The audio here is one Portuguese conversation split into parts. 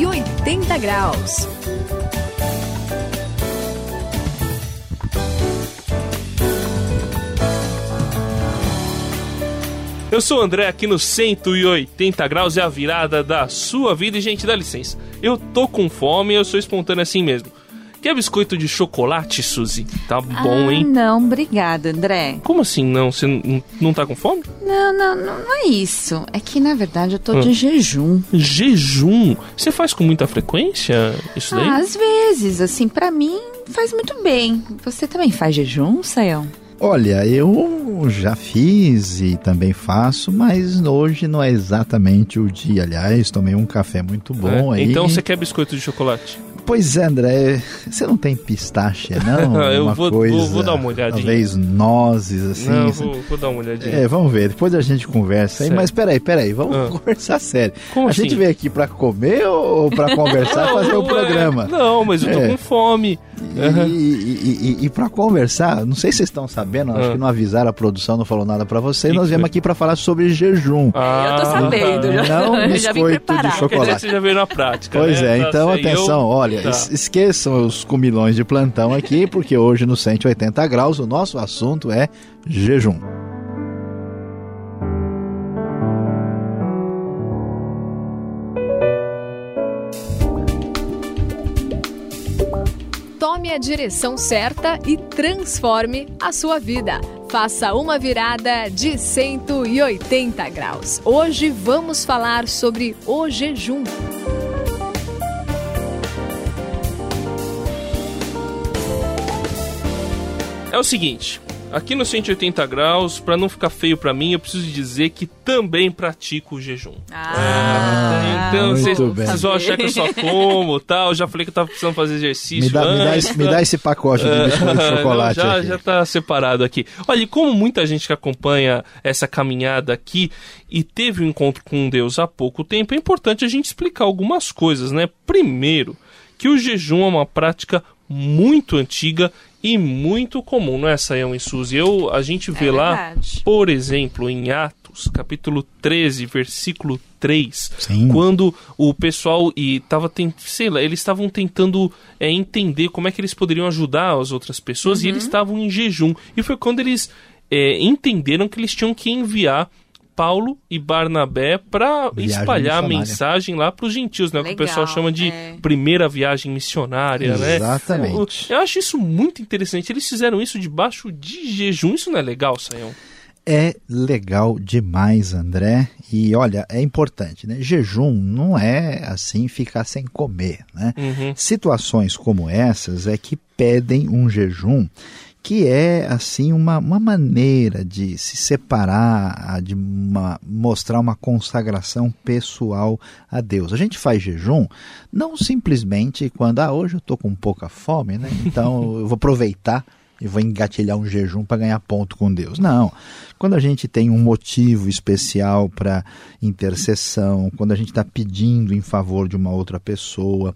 180 graus. Eu sou o André aqui no 180 graus é a virada da sua vida e gente, dá licença. Eu tô com fome eu sou espontâneo assim mesmo. Quer biscoito de chocolate, Suzy? Tá bom, ah, hein? Não, obrigada, André. Como assim não? Você não, tá com fome? Não, não, não, não é isso. É que na verdade eu tô de jejum. Jejum? Você faz com muita frequência isso daí? Ah, às vezes, assim, pra mim faz muito bem. Você também faz jejum, Sayão? Olha, eu já fiz e também faço, mas hoje não é exatamente o dia. Aliás, tomei um café muito bom É, aí. Então você quer biscoito de chocolate? Pois é, André, você não tem pistache, não? Eu uma vou- coisa, vou- vou dar uma olhadinha. Talvez nozes, assim. não, eu vou, vou dar uma olhadinha. É, vamos ver, depois a gente conversa aí. Mas peraí, peraí, vamos Ah. conversar sério. Como a assim? gente veio aqui pra comer ou pra conversar e fazer o programa? é- Não, mas eu tô É. com fome. E, e, e, para conversar, não sei se vocês estão sabendo, acho Ah. que não avisaram, a produção não falou nada pra vocês. Nós viemos aqui pra falar sobre jejum. Ah, eu tô sabendo, já, Não eu já vim biscoito de chocolate. você já veio na prática. Pois né? é, Tá então certo. atenção, Eu- olha, Tá. es- esqueçam os comilões de plantão aqui, porque hoje no 180 graus o nosso assunto é jejum. Tome a direção certa e transforme a sua vida. Faça uma virada de 180 graus. Hoje vamos falar sobre o jejum. É o seguinte, aqui no 180 graus, pra não ficar feio pra mim, eu preciso dizer que também pratico o jejum. Ah, então muito vocês vão achar que eu só como tal. Já falei que eu tava precisando fazer exercício. Me dá, me, dá antes, esse, me dá esse pacote de biscoito de Não, chocolate já, aqui. já tá separado aqui. Olha, e como muita gente que acompanha essa caminhada aqui e teve um encontro com Deus há pouco tempo, é importante a gente explicar algumas coisas, né? Primeiro, que o jejum é uma prática muito antiga e muito comum, não é, Sayão e Suzy? Eu, a gente vê lá, verdade. por exemplo, em Atos, capítulo 13, versículo 3, Sim. quando o pessoal e tava tent... sei lá, eles estavam tentando é, entender como é que eles poderiam ajudar as outras pessoas e Uhum. eles estavam em jejum. E foi quando eles é, entenderam que eles tinham que enviar Paulo e Barnabé para espalhar a mensagem lá para os gentios, né? O que o Legal, pessoal chama de é. primeira viagem missionária, né? Exatamente. Eu acho isso muito interessante. Eles fizeram isso debaixo de jejum. Isso não é legal, Sayão? É legal demais, André. E olha, é importante, né? Jejum não é assim ficar sem comer, né? Uhum. Situações como essas é que pedem um jejum que é assim uma, uma maneira de se separar, de uma, mostrar uma consagração pessoal a Deus. A gente faz jejum não simplesmente quando, ah, hoje eu estou com pouca fome, né? Então eu vou aproveitar e vou engatilhar um jejum para ganhar ponto com Deus. Não. Quando a gente tem um motivo especial para intercessão, quando a gente está pedindo em favor de uma outra pessoa,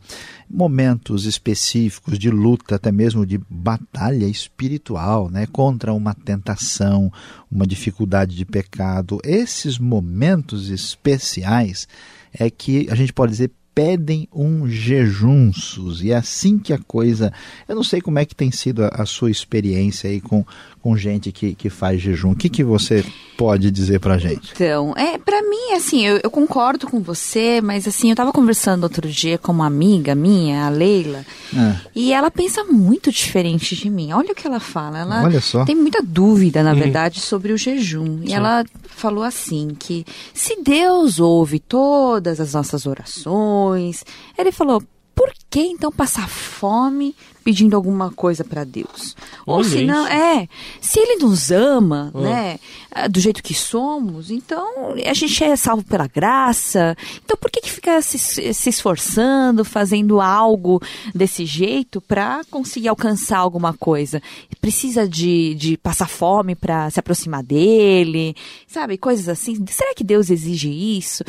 momentos específicos de luta, até mesmo de batalha espiritual, né, contra uma tentação, uma dificuldade de pecado, esses momentos especiais é que a gente pode dizer pedem um jejum, Suzy. E é assim que a coisa. Eu não sei como é que tem sido a, a sua experiência aí com, com gente que, que faz jejum. O que, que você pode dizer pra gente? Então, é, para mim, assim, eu, eu concordo com você, mas assim, eu tava conversando outro dia com uma amiga minha, a Leila, Ah, e ela pensa muito diferente de mim. Olha o que ela fala. Ela Olha só. tem muita dúvida, na verdade, sobre o jejum. E ela falou assim que se Deus ouve todas as nossas orações, ele falou, por que então passar fome pedindo alguma coisa para Deus? Ou se não, é, se ele nos ama, Ah. né, ah, do jeito que somos, então a gente é salvo pela graça. Então por que que fica se, se esforçando, fazendo algo desse jeito para conseguir alcançar alguma coisa? Precisa de, de passar fome para se aproximar dele, sabe? Coisas assim. Será que Deus exige isso?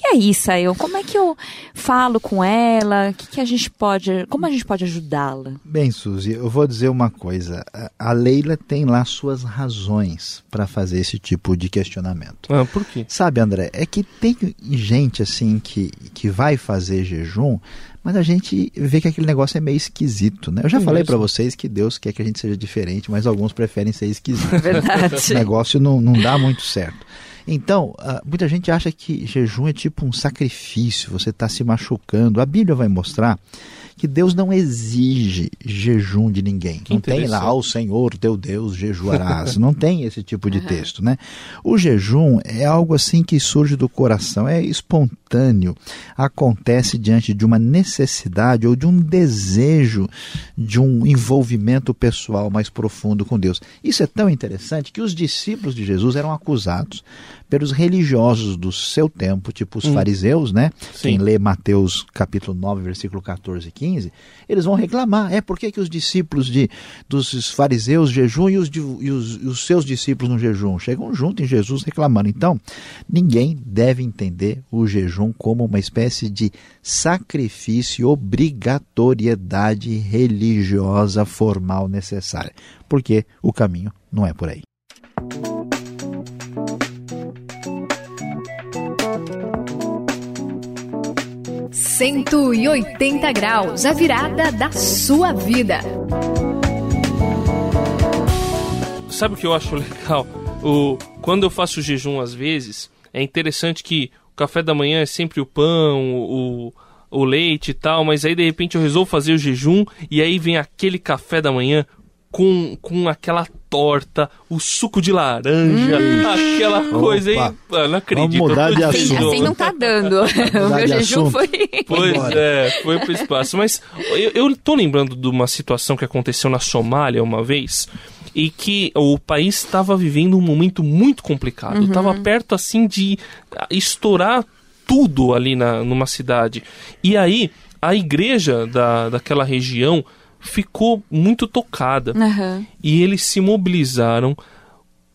E aí, Sayão, como é que eu falo com ela? O que, que a gente pode, como a gente pode ajudá-la? Bem, Suzy, eu vou dizer uma coisa. A Leila tem lá suas razões para fazer esse tipo de questionamento. Ah, por quê? Sabe, André, é que tem gente assim que, que vai fazer jejum, mas a gente vê que aquele negócio é meio esquisito, né? Eu já É falei para vocês que Deus quer que a gente seja diferente, mas alguns preferem ser esquisito. É verdade. Esse negócio não, não dá muito certo. Então, ah, muita gente acha que jejum é tipo um sacrifício, você está se machucando. A Bíblia vai mostrar que Deus não exige jejum de ninguém. Que não tem lá, ao Senhor teu Deus jejuarás. não tem esse tipo de texto, né? O jejum é algo assim que surge do coração, é espontâneo, acontece diante de uma necessidade ou de um desejo de um envolvimento pessoal mais profundo com Deus. Isso é tão interessante que os discípulos de Jesus eram acusados pelos religiosos do seu tempo, tipo os fariseus, né? Sim. Quem lê Mateus capítulo 9, versículo 14 e 15, eles vão reclamar. É por que, que os discípulos de, dos fariseus jejuam e os, de- e os, e os seus discípulos no jejum? Chegam junto em Jesus reclamando. Então, ninguém deve entender o jejum como uma espécie de sacrifício obrigatoriedade religiosa formal necessária. Porque o caminho não é por aí. Cento e oitenta graus, a virada da sua vida. Sabe o que eu acho legal? O, quando eu faço jejum às vezes, é interessante que o café da manhã é sempre o pão, o, o leite e tal, mas aí de repente eu resolvo fazer o jejum e aí vem aquele café da manhã com, com aquela torta, o suco de laranja, aquela coisa aí. Opa. Ah, não acredito. eu mudar de Assim, assunto. assim não tá dando. o meu jejum assunto. foi. Pois é, foi pro espaço. Mas eu, eu tô lembrando de uma situação que aconteceu na Somália uma vez e que o país estava vivendo um momento muito complicado. Estava perto assim de estourar tudo ali na, numa cidade. E aí a igreja da, daquela região ficou muito tocada Aham. e eles se mobilizaram.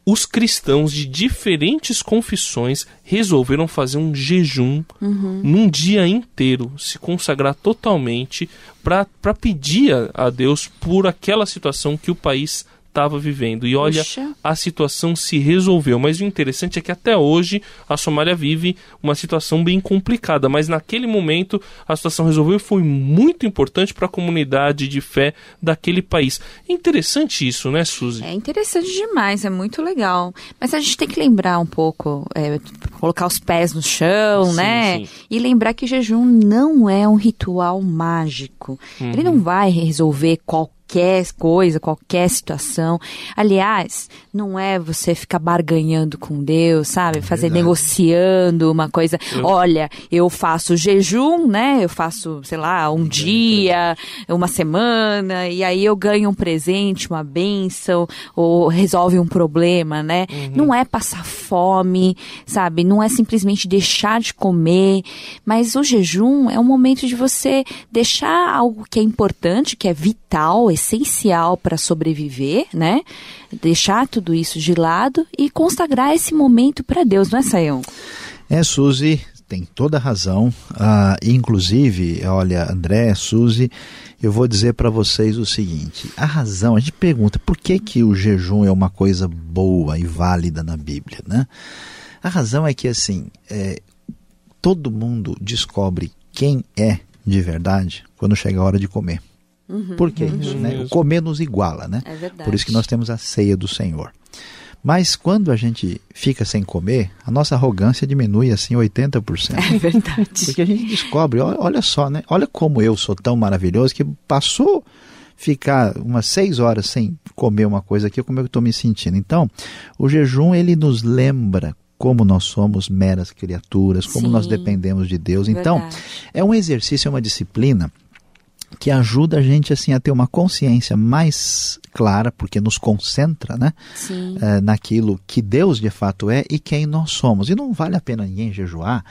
Os cristãos de diferentes confissões resolveram fazer um jejum num dia inteiro, se consagrar totalmente para pedir a, a Deus por aquela situação que o país estava vivendo. E olha, Puxa. a situação se resolveu. Mas o interessante é que até hoje a Somália vive uma situação bem complicada. Mas naquele momento a situação resolveu e foi muito importante para a comunidade de fé daquele país. É interessante isso, né, Suzy? É interessante demais, é muito legal. Mas a gente tem que lembrar um pouco, é, colocar os pés no chão, Sim, né? sim. E lembrar que jejum não é um ritual mágico. Ele não vai resolver qualquer coisa, qualquer situação. Aliás, não é você ficar barganhando com Deus, sabe? Fazer negociando uma coisa. Olha, eu faço jejum, né? Eu faço, sei lá, um dia, uma semana, e aí eu ganho um presente, uma bênção, ou resolve um problema, né? Não é passar fome, sabe? Não é simplesmente deixar de comer, mas o jejum é um momento de você deixar algo que é importante, que é vital, essencial para sobreviver, né? Deixar tudo isso de lado e consagrar esse momento para Deus, não é, Saião? É, Suzy, tem toda a razão. Ah, inclusive, olha, André, Suzy, eu vou dizer para vocês o seguinte: a razão, a gente pergunta por que, que o jejum é uma coisa boa e válida na Bíblia, né? A razão é que, assim, é, todo mundo descobre quem é de verdade quando chega a hora de comer. Por que isso? Né? O comer nos iguala, né? É verdade. Por isso que nós temos a ceia do Senhor. Mas quando a gente fica sem comer, a nossa arrogância diminui assim 80%. É verdade. Porque a gente descobre, olha só, né? Olha como eu sou tão maravilhoso que passou ficar umas seis horas sem comer uma coisa aqui, como eu estou me sentindo. Então, o jejum ele nos lembra como nós somos meras criaturas, como Sim. nós dependemos de Deus. Então, Verdade. é um exercício, é uma disciplina que ajuda a gente assim a ter uma consciência mais clara, porque nos concentra, né? Eh, naquilo que Deus de fato é e quem nós somos. E não vale a pena ninguém jejuar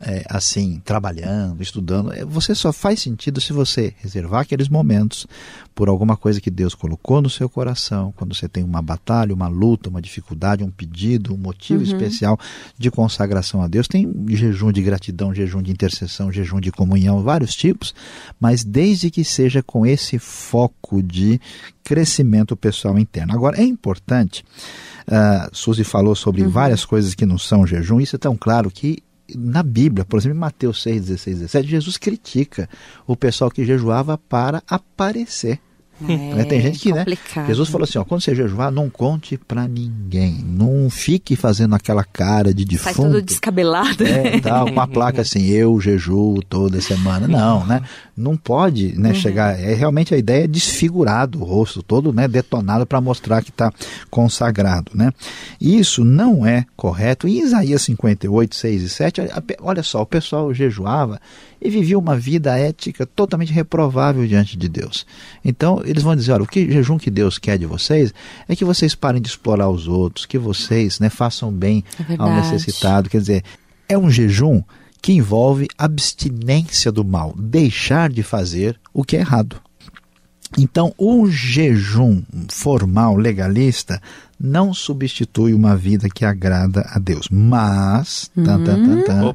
eh, assim, trabalhando, estudando. Eh, Você só faz sentido se você reservar aqueles momentos por alguma coisa que Deus colocou no seu coração, quando você tem uma batalha, uma luta, uma dificuldade, um pedido, um motivo especial de consagração a Deus. Tem jejum de gratidão, jejum de intercessão, jejum de comunhão, vários tipos, mas desde desde que seja com esse foco de crescimento pessoal interno. Agora, é importante, uh, Suzy falou sobre uhum. várias coisas que não são jejum, isso é tão claro que na Bíblia, por exemplo, em Mateus 6, 16, 17, Jesus critica o pessoal que jejuava para aparecer. É, né? Tem gente que, né? Jesus falou assim: ó, quando você jejuar, não conte para ninguém. Não fique fazendo aquela cara de defunto. Sai todo descabelado. É, tá, uma placa assim, eu jejuo toda semana. Não, né? Não pode né, uhum. chegar. É realmente a ideia é desfigurado o rosto, todo né, detonado para mostrar que está consagrado. Né? Isso não é correto. Em Isaías 58, 6 e 7, olha só, o pessoal jejuava e vivia uma vida ética totalmente reprovável diante de Deus. Então, eles vão dizer: olha, o que jejum que Deus quer de vocês é que vocês parem de explorar os outros, que vocês né, façam bem é ao necessitado. Quer dizer, é um jejum que envolve abstinência do mal, deixar de fazer o que é errado. Então, o jejum formal, legalista, não substitui uma vida que agrada a Deus. Mas, uhum. tan, tan, tan,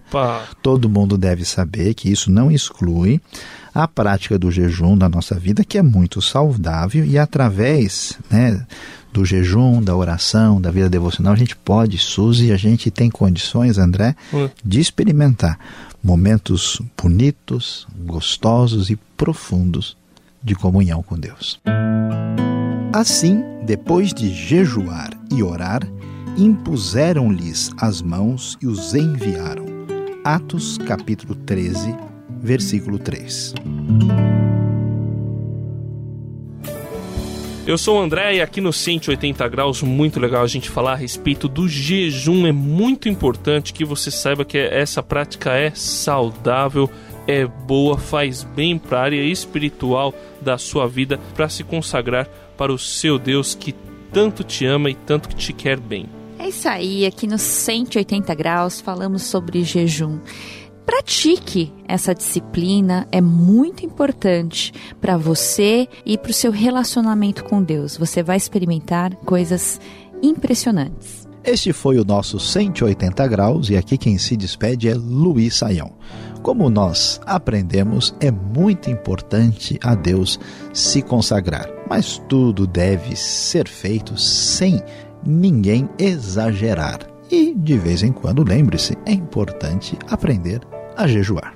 todo mundo deve saber que isso não exclui a prática do jejum na nossa vida, que é muito saudável, e através né, do jejum, da oração, da vida devocional, a gente pode, Suzy, a gente tem condições, André, uhum. de experimentar momentos bonitos, gostosos e profundos de comunhão com Deus. Assim, depois de jejuar e orar, impuseram-lhes as mãos e os enviaram. Atos capítulo 13, versículo 3. Eu sou o André e aqui no 180 graus, muito legal a gente falar a respeito do jejum. É muito importante que você saiba que essa prática é saudável, é boa, faz bem para a área espiritual da sua vida, para se consagrar para o seu Deus que tanto te ama e tanto que te quer bem. É isso aí, aqui no 180 graus falamos sobre jejum. Pratique essa disciplina, é muito importante para você e para o seu relacionamento com Deus. Você vai experimentar coisas impressionantes. Este foi o nosso 180 graus e aqui quem se despede é Luiz Saião. Como nós aprendemos, é muito importante a Deus se consagrar, mas tudo deve ser feito sem ninguém exagerar. E de vez em quando, lembre-se, é importante aprender a jejuar.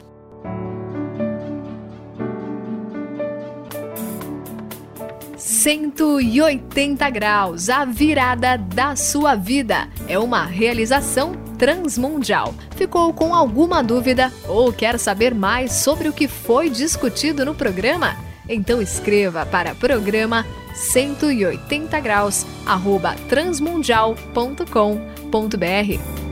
Cento e oitenta graus, a virada da sua vida. É uma realização transmundial. Ficou com alguma dúvida ou quer saber mais sobre o que foi discutido no programa? Então escreva para programa 180 graus arroba transmundial.com.br